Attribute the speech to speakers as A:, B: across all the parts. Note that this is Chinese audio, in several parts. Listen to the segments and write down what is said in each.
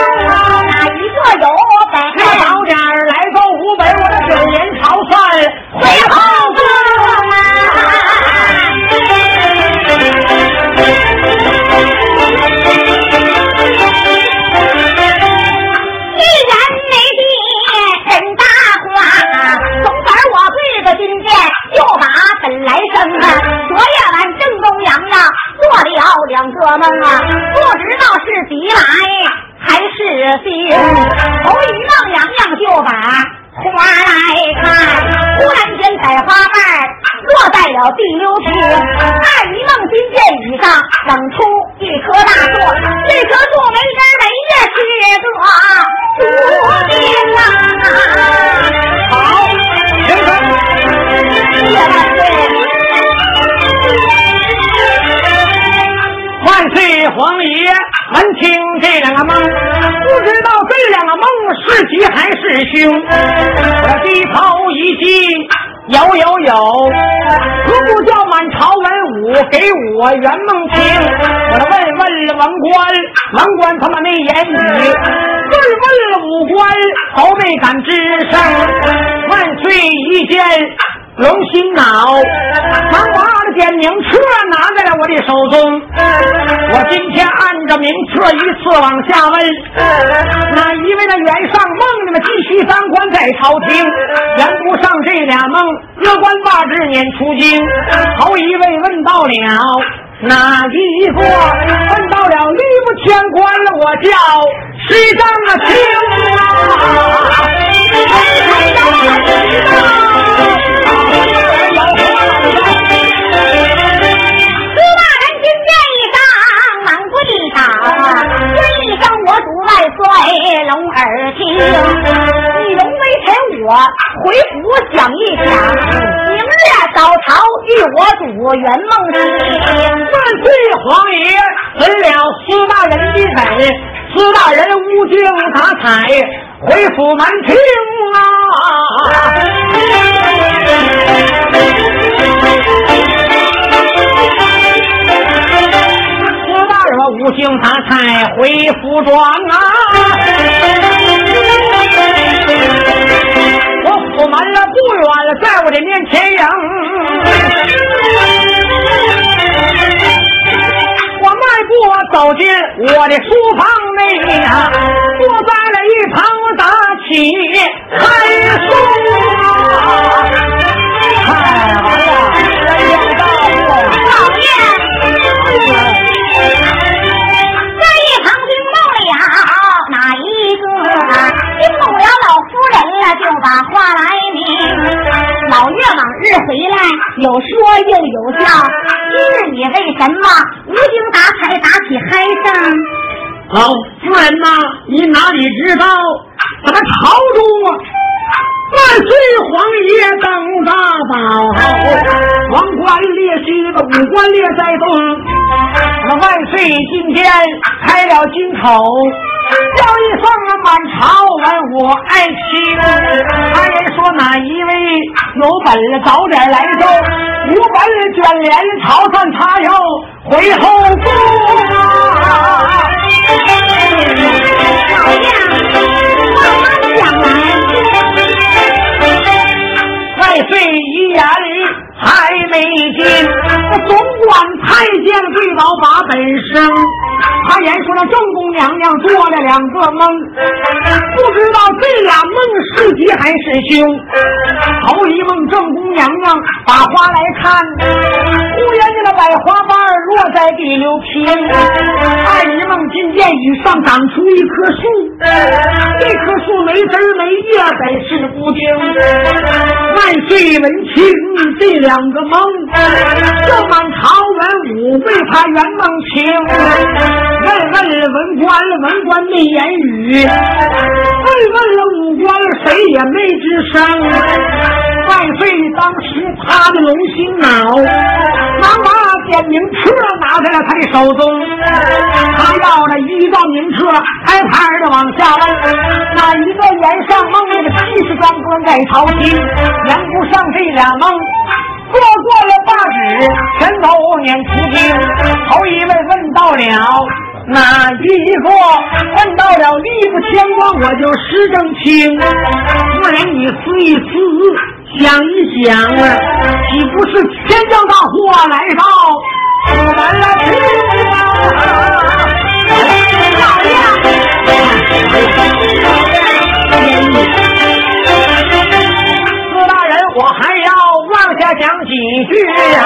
A: 啊，哪一个
B: 有？还是凶。我低头一惊，有有有，何不叫满朝文武给我圆梦听？我问问了文官，文官他妈没言语；问问了武官，都没敢吱声。万岁一见。龙心脑，忙把这点名册拿在了我的手中。我今天按照名册一次往下问，哪一位的元上梦你们继续当官在朝廷？圆不上这俩梦，乐官罢职撵出京。头一位问到了哪一个？问到了吏部天官了，我叫谁张清啊？
A: 岁龙耳听，你龙为臣，我回府想一想，明日早朝与我主圆梦。
B: 万岁皇爷，遵了司大人的旨，司大人无精打采，回府门听啊。无精打采回府庄
A: 说又有笑。今日你为什么无精打采打起嗨声？
B: 老夫人呐，你哪里知道，咱们朝中啊万岁皇爷登大宝，王冠列须，个五官列在东。那万岁今天开了金口。叫一声满朝文武爱卿，他人说哪一位有本事早点来奏，无本卷帘朝散他要回后宫啊！
A: 老爷，慢慢讲来。
B: 万岁遗言还没尽，总管太监最早把本生。他言说那正宫娘娘做了两个梦，不知道这俩梦是吉还是凶。头一梦，正宫娘娘把花来看，忽然间那百花瓣落在地流平。二一梦，金殿以上长出一棵树，这棵树没枝没叶，本是不精。万岁闻听这两个梦，这满朝文武为他圆梦情。问问文官，文官没言语；问问了武官，谁也没吱声。万岁，当时他的龙心脑，忙把点名册拿在了他的手中。他要了一道名册，排排的往下问：哪一个言上梦那个七十当官在朝廷，言不上这俩梦。过过了八纸，全都撵出京。头一位问到了哪一个？问到了吏部天官，我就实正清。夫人，你思一思，想一想啊，岂不是天降大祸来到我们了？老爷。我还要往下讲几句呀！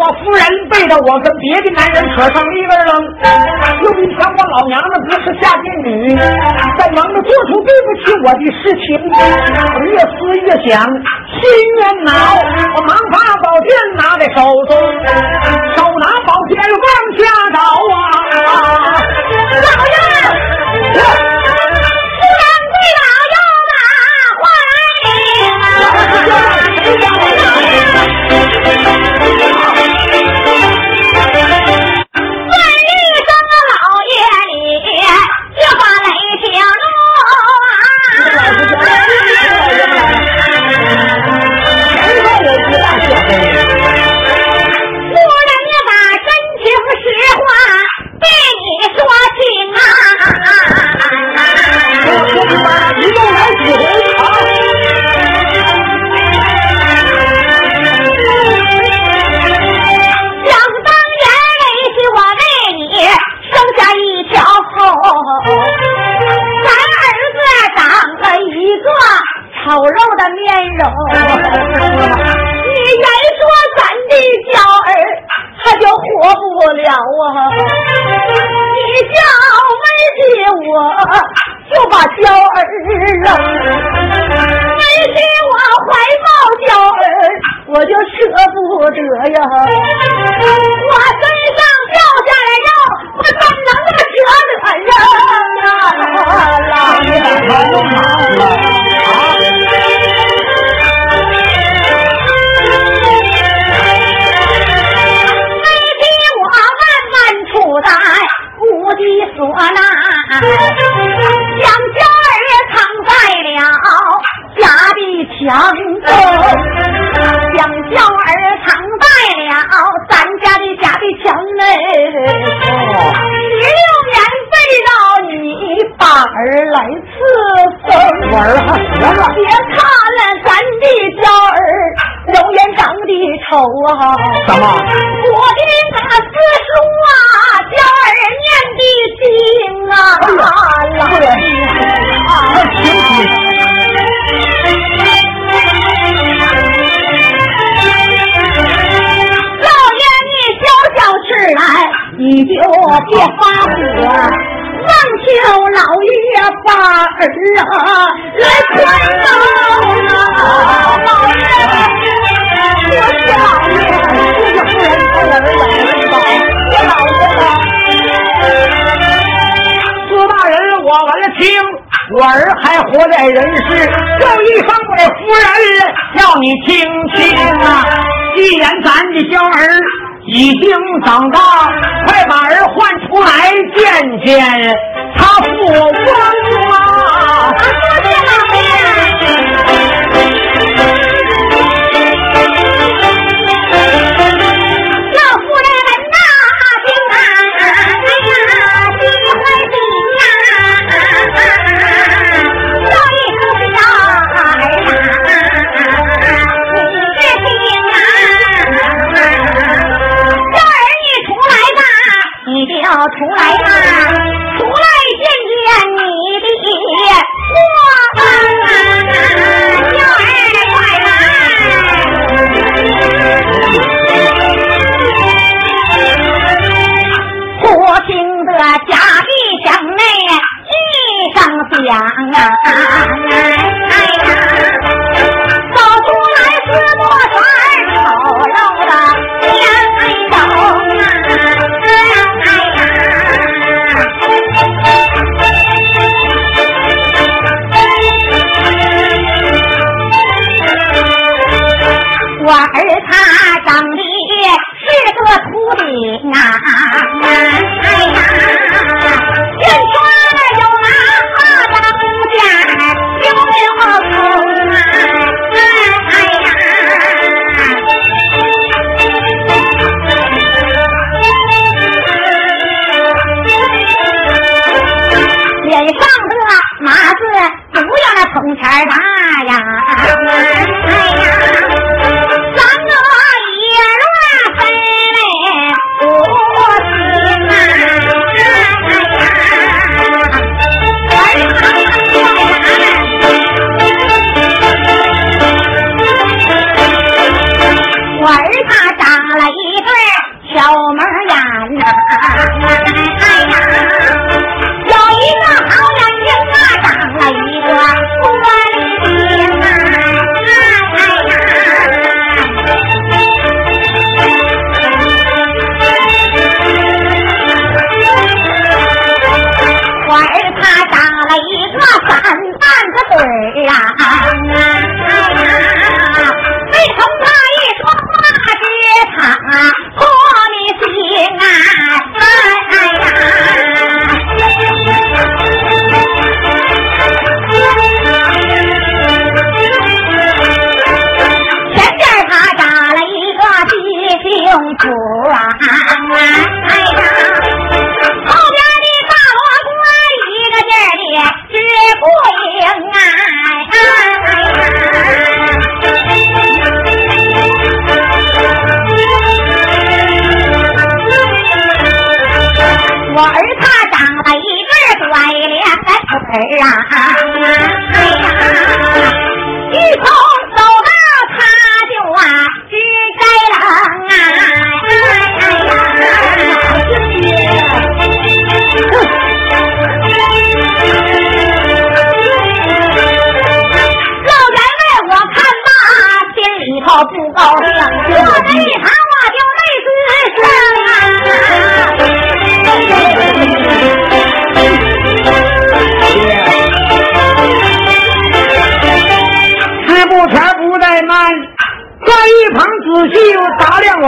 B: 我夫人背着我跟别的男人扯上一个了。有一天我老娘子不是下贱女，在忙着做出对不起我的事情，我越思越想，心越恼，我忙把宝剑拿在手中，手拿宝剑往下找啊！
A: 老爷。我就把娇儿
B: 扔。
A: 没给我怀抱娇儿，我就舍不得呀。我身上掉下来肉，我怎么？我将娇儿藏在了家的墙
B: 中将娇儿藏在了咱家的家的墙内十六年背着你把儿来伺候别看了咱的娇儿永远长得丑啊我的那个四叔啊的经啊，
A: 老爷，啊，老爷，你消消气来，你就别发火，望求老爷把儿啊来宽饶啊，老爷。我下面是个夫人儿养大人我闻了听，我儿还活在人世，叫一声我夫人，叫你听听啊！既然咱的娇儿已经长大，快把儿唤出来见见他父王出来。儿啊，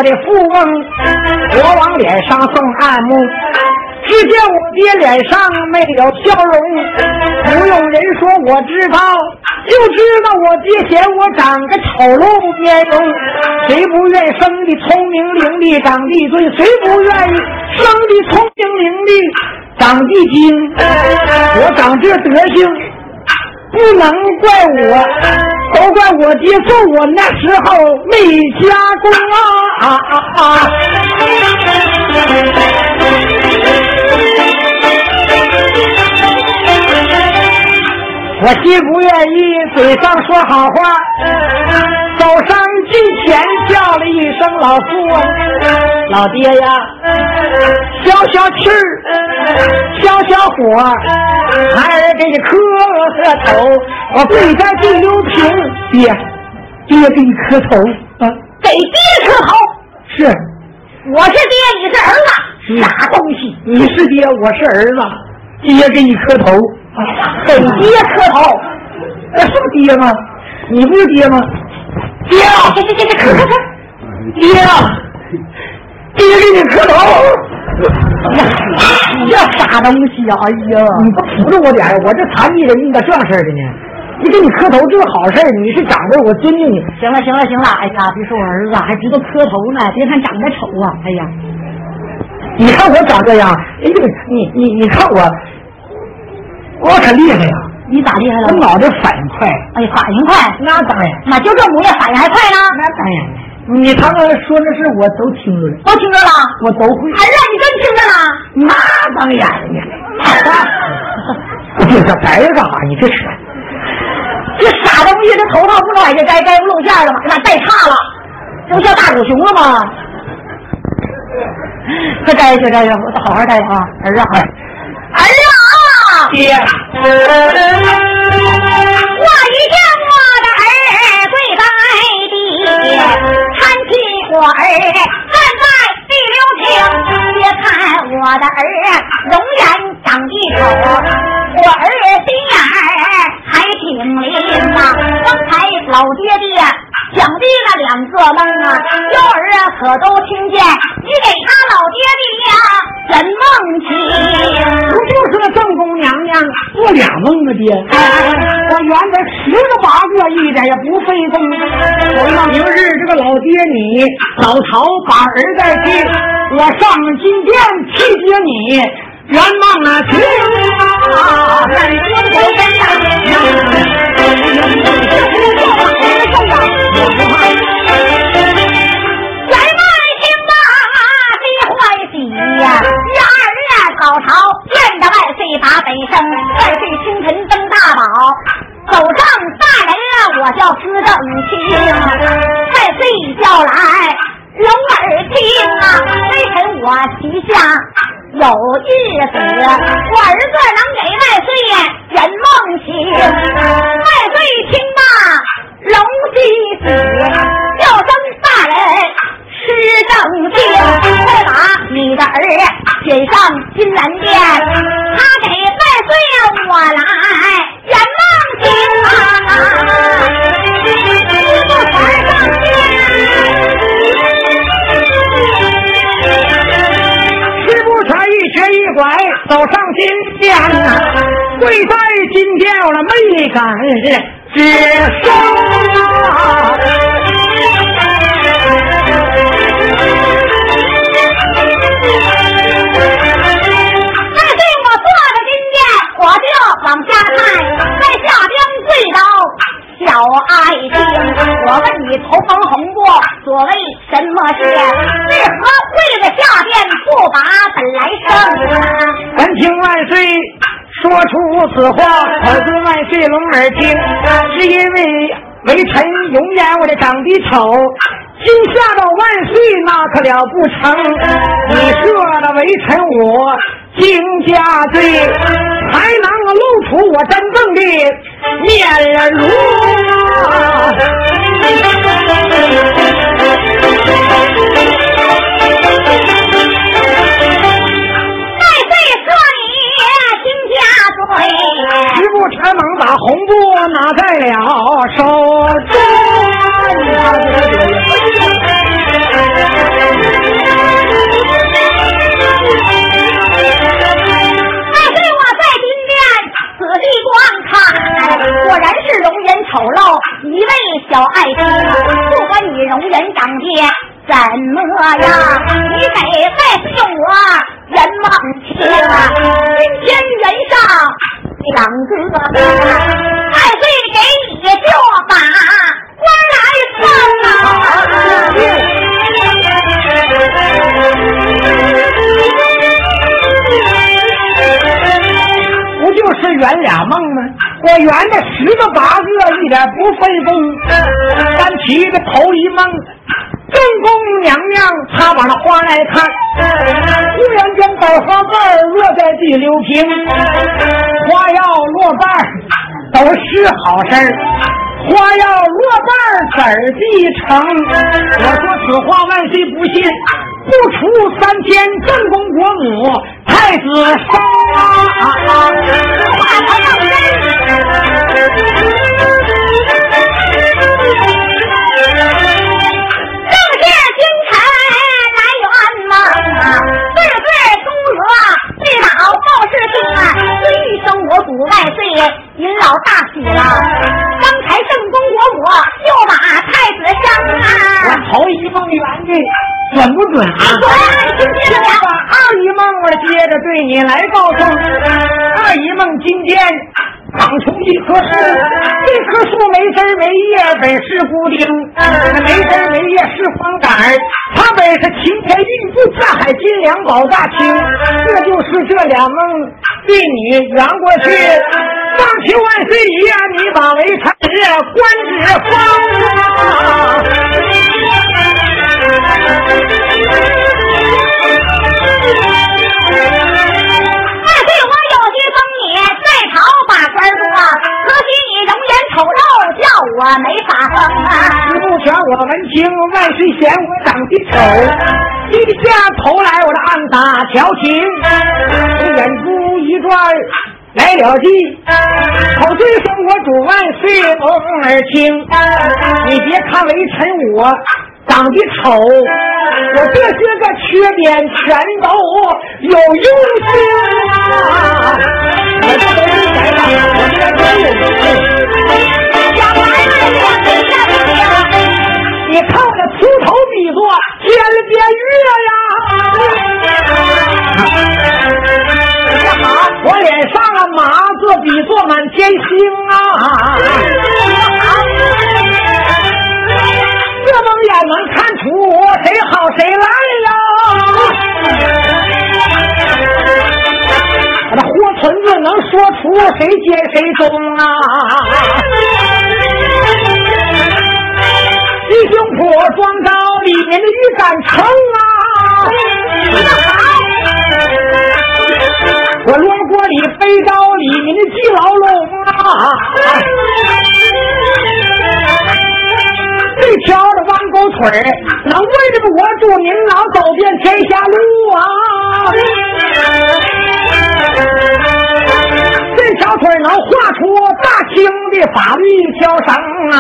B: 的富翁，我往脸上送暗木。只见我爹脸上没有笑容，不用人说我知道，就知道我爹嫌我长个丑陋面容。谁不愿生的聪明伶俐长得俊？谁不愿意生的聪明伶俐长得精？我长这德行。不能怪我，都怪我爹揍我那时候没加工啊啊啊啊！我心不愿意，嘴上说好话，走上近前叫了一声老富翁，老爹呀，消消气儿，消消火，孩儿给你磕个头，我跪在地溜平，爹，爹给你磕头啊！
A: 给爹磕头，
B: 是，
A: 我是爹，你是儿子，
B: 啥东西？你是爹，我是儿子，爹给你磕头啊，
A: 给爹磕头。
B: 那是不是爹吗？你不是爹吗？爹，
A: 这这这这磕磕磕！
B: 爹，爹给你磕头。
A: 你这傻东西呀！哎呀，
B: 你不扶着我点儿我这残疾人你咋这样式儿的呢。你给你磕头这是好事，你是长辈，我尊敬你。
A: 行了行了行了，哎呀，别说我儿子，还知道磕头呢，别看长得丑啊！哎呀，
B: 你看我长这样，哎呦，你你你看我，我可厉害呀！
A: 你咋厉害了
B: 我？脑袋反应快，
A: 哎，反应快，
B: 那当然，
A: 那就这模样，反应还快呢。
B: 那当然。你他们说那事我都听着了，
A: 都听着了，
B: 我都会。
A: 儿子，你真听着了？
B: 那当然呀，我这这白干啥？你这扯，
A: 这傻东西，这头套不能往下摘，摘不露馅了吗？那戴差了，这不像大狗熊了吗？快摘去，摘去，我好好摘啊，儿子啊，儿子啊！
B: 爹，
A: 我一见我的儿跪在地，搀起我儿站在第六厅，别看我的儿容颜长得丑，我儿心眼儿还挺灵呐。刚才老爹爹讲的那两个梦啊，幺儿啊可都听见，你给他老爹爹呀怎梦情？
B: 不就是个正宫娘娘做俩梦吗？爹，我原来十个八个，一点也不费功。我让明日这个老爹你早朝把儿带去，我上金殿去接你，圆梦了情啊！在关头跟
A: 咱们听吧，别欢喜呀！呀儿啊，早朝见得万岁把本升，万岁清晨登大宝，走上大门啊，我叫司正清，万岁日子，我儿子能给万岁圆梦醒。万岁听罢龙喜喜，叫声大人吃正经，快把你的儿选上金銮殿，他给万岁我来
B: 走上金殿呐，跪在金殿了没敢吱声啊！
A: 再对我坐着金殿，我就往下看，在下边跪倒。小爱卿，我问你，头蒙红布，所谓什么事？为何跪在下边不把本来生？
B: 闻听万岁说出此话，儿子万岁龙耳听，是因为微臣永远我的长得丑，惊吓到万岁那可了不成？你说了微臣我。惊家罪，才能露出我真正的面容。红布拿在了手中。
A: 果然是容颜丑陋一位小爱卿，不管你容颜长得怎么样，你得再次用我圆梦情。今天两个，万岁给你就把官来
B: 送啊！不就是圆俩梦吗？我圆的十个八个，一点不费工。咱起个头一梦，正宫娘娘她把那花来看，忽然间百花瓣落在地流平，花要落瓣都是好事儿。花要落瓣籽儿地成？我说此话万岁不信，不出三天，正宫国母太子生啊！
A: 话头要真。我祖万岁，您老大喜了。刚才正宫国母又把太子相啊！
B: 我头一梦圆的准不准啊？
A: 准，听见了。
B: 二姨梦我接着对你来告诉。二姨梦今天长出一棵树，这棵树没枝没叶，本是孤丁；没枝没叶是黄杆它本是晴天玉柱，下海金梁宝大清。这就是这俩梦。对你圆过去，放起万岁爷，你把为臣官职封。
A: 万在朝把官做，可惜你容颜丑陋，叫我没法封啊。
B: 十不全，我文清万岁嫌我长得丑，低下头来，我这暗打调情，眼珠。一转来了计，口对生我主万岁龙儿听，你别看为臣我长得丑，我这些个缺点全都有用心啊！我这都是改的，我这都有。
A: 小孩子两岁下的呀，
B: 你看我这秃头比作天边月呀！好，我脸上啊麻子比作满天星啊！谁接谁中啊？弟兄破庄刀，里面的鱼敢撑啊？我罗锅里飞刀，里面的鸡牢笼啊！这条的弯钩腿能为着我祝您老走遍天下路啊！腿能画出大清的法律一条绳啊！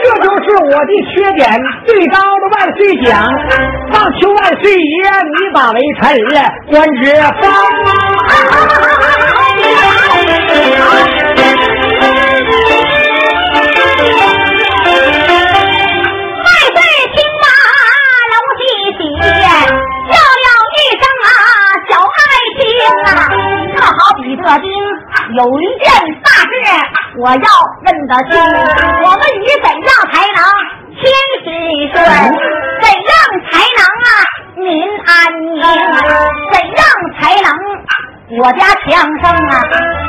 B: 这就是我的缺点，最高的万岁奖，望求万岁爷你把为臣官职封。
A: 有一件大事，我要问的清。我们以怎样才能千事。顺？怎样才能啊民安宁？怎样才能我家强盛啊？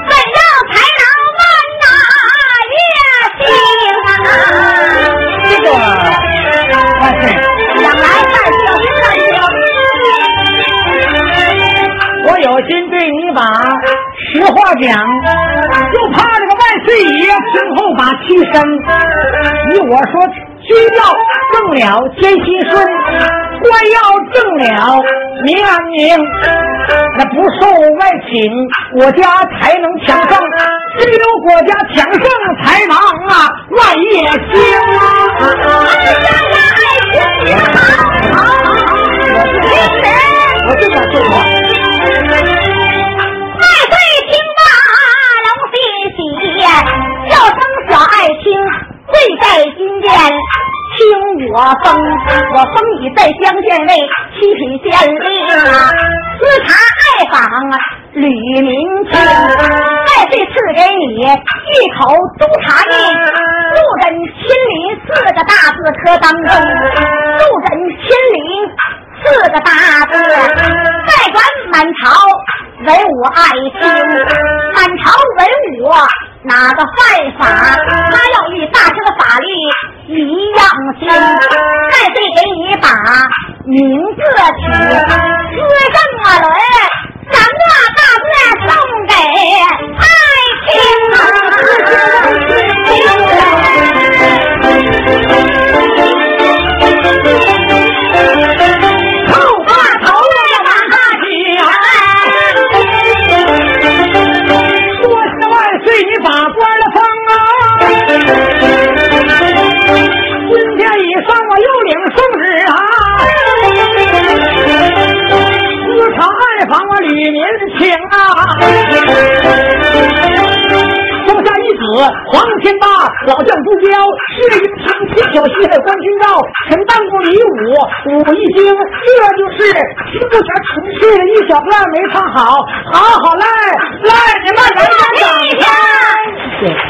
A: 怎样才能万哪
B: 月讲，就怕这个万岁爷听后把气生。你我说，君要正了天心顺，官要正了民安宁。那不受外请，国家才能强盛。只有国家强盛，才能啊万业兴啊！我就想说话。
A: 我封，我封你在乡县尉，七品县令啊，视察爱访吕明清，再岁赐给你一口督察印，路人亲临四个大字科当中，路人亲临四个大字，再管满朝文武爱卿，满朝文武。哪个犯法，他要与大清的法律一样轻。再再给你把名字取，资正啊伦，三个大字送给爱
B: 经，这就是听不全城市一小段没唱好，好好来来，你们来点掌声！谢谢。